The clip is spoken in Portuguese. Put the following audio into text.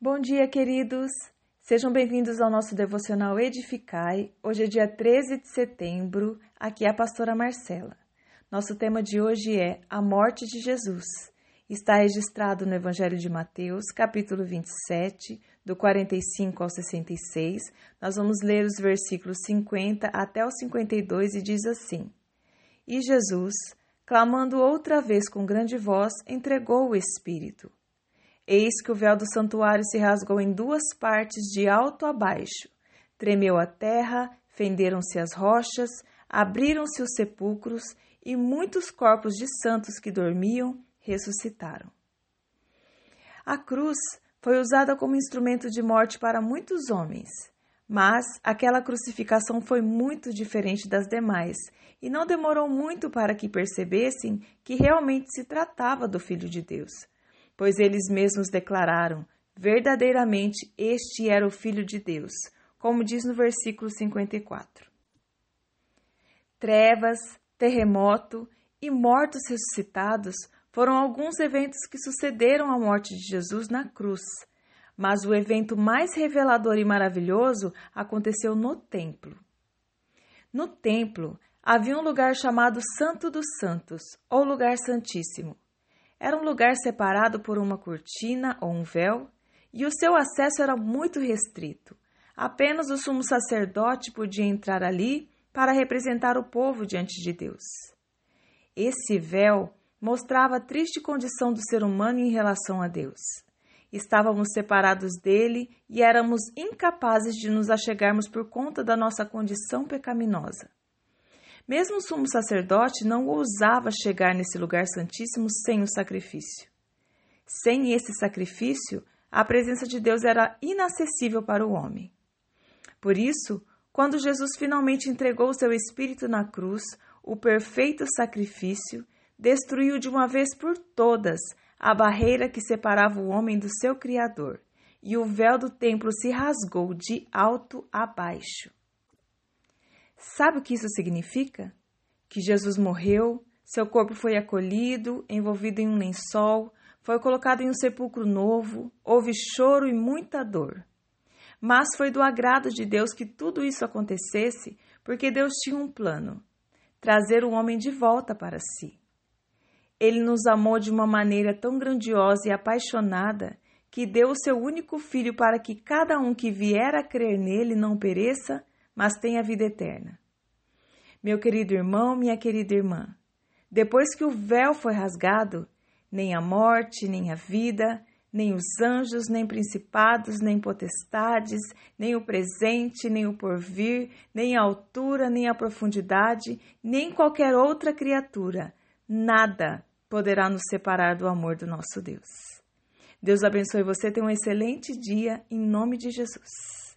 Bom dia, queridos! Sejam bem-vindos ao nosso devocional Edificai. Hoje é dia 13 de setembro, aqui é a pastora Marcela. Nosso tema de hoje é a morte de Jesus. Está registrado no Evangelho de Mateus, capítulo 27, do 45 ao 66. Nós vamos ler os versículos 50 até o 52 e diz assim: E Jesus, clamando outra vez com grande voz, entregou o Espírito. Eis que o véu do santuário se rasgou em duas partes, de alto a baixo. Tremeu a terra, fenderam-se as rochas, abriram-se os sepulcros, e muitos corpos de santos que dormiam ressuscitaram. A cruz foi usada como instrumento de morte para muitos homens, mas aquela crucificação foi muito diferente das demais e não demorou muito para que percebessem que realmente se tratava do Filho de Deus pois eles mesmos declararam: verdadeiramente este era o Filho de Deus, como diz no versículo 54. Trevas, terremoto e mortos ressuscitados foram alguns eventos que sucederam à morte de Jesus na cruz. Mas o evento mais revelador e maravilhoso aconteceu no templo. No templo havia um lugar chamado Santo dos Santos, ou Lugar Santíssimo. Era um lugar separado por uma cortina ou um véu, e o seu acesso era muito restrito. Apenas o sumo sacerdote podia entrar ali para representar o povo diante de Deus. Esse véu mostrava a triste condição do ser humano em relação a Deus. Estávamos separados dele e éramos incapazes de nos achegarmos por conta da nossa condição pecaminosa. Mesmo o sumo sacerdote não ousava chegar nesse lugar santíssimo sem o sacrifício. Sem esse sacrifício, a presença de Deus era inacessível para o homem. Por isso, quando Jesus finalmente entregou o seu espírito na cruz, o perfeito sacrifício destruiu de uma vez por todas a barreira que separava o homem do seu Criador, e o véu do templo se rasgou de alto a baixo. Sabe o que isso significa? Que Jesus morreu, seu corpo foi acolhido, envolvido em um lençol, foi colocado em um sepulcro novo, houve choro e muita dor. Mas foi do agrado de Deus que tudo isso acontecesse, porque Deus tinha um plano: trazer o homem de volta para si. Ele nos amou de uma maneira tão grandiosa e apaixonada que deu o seu único filho para que cada um que vier a crer nele não pereça, mas tem a vida eterna. Meu querido irmão, minha querida irmã, depois que o véu foi rasgado, nem a morte, nem a vida, nem os anjos, nem principados, nem potestades, nem o presente, nem o porvir, nem a altura, nem a profundidade, nem qualquer outra criatura, nada poderá nos separar do amor do nosso Deus. Deus abençoe você, tenha um excelente dia, em nome de Jesus.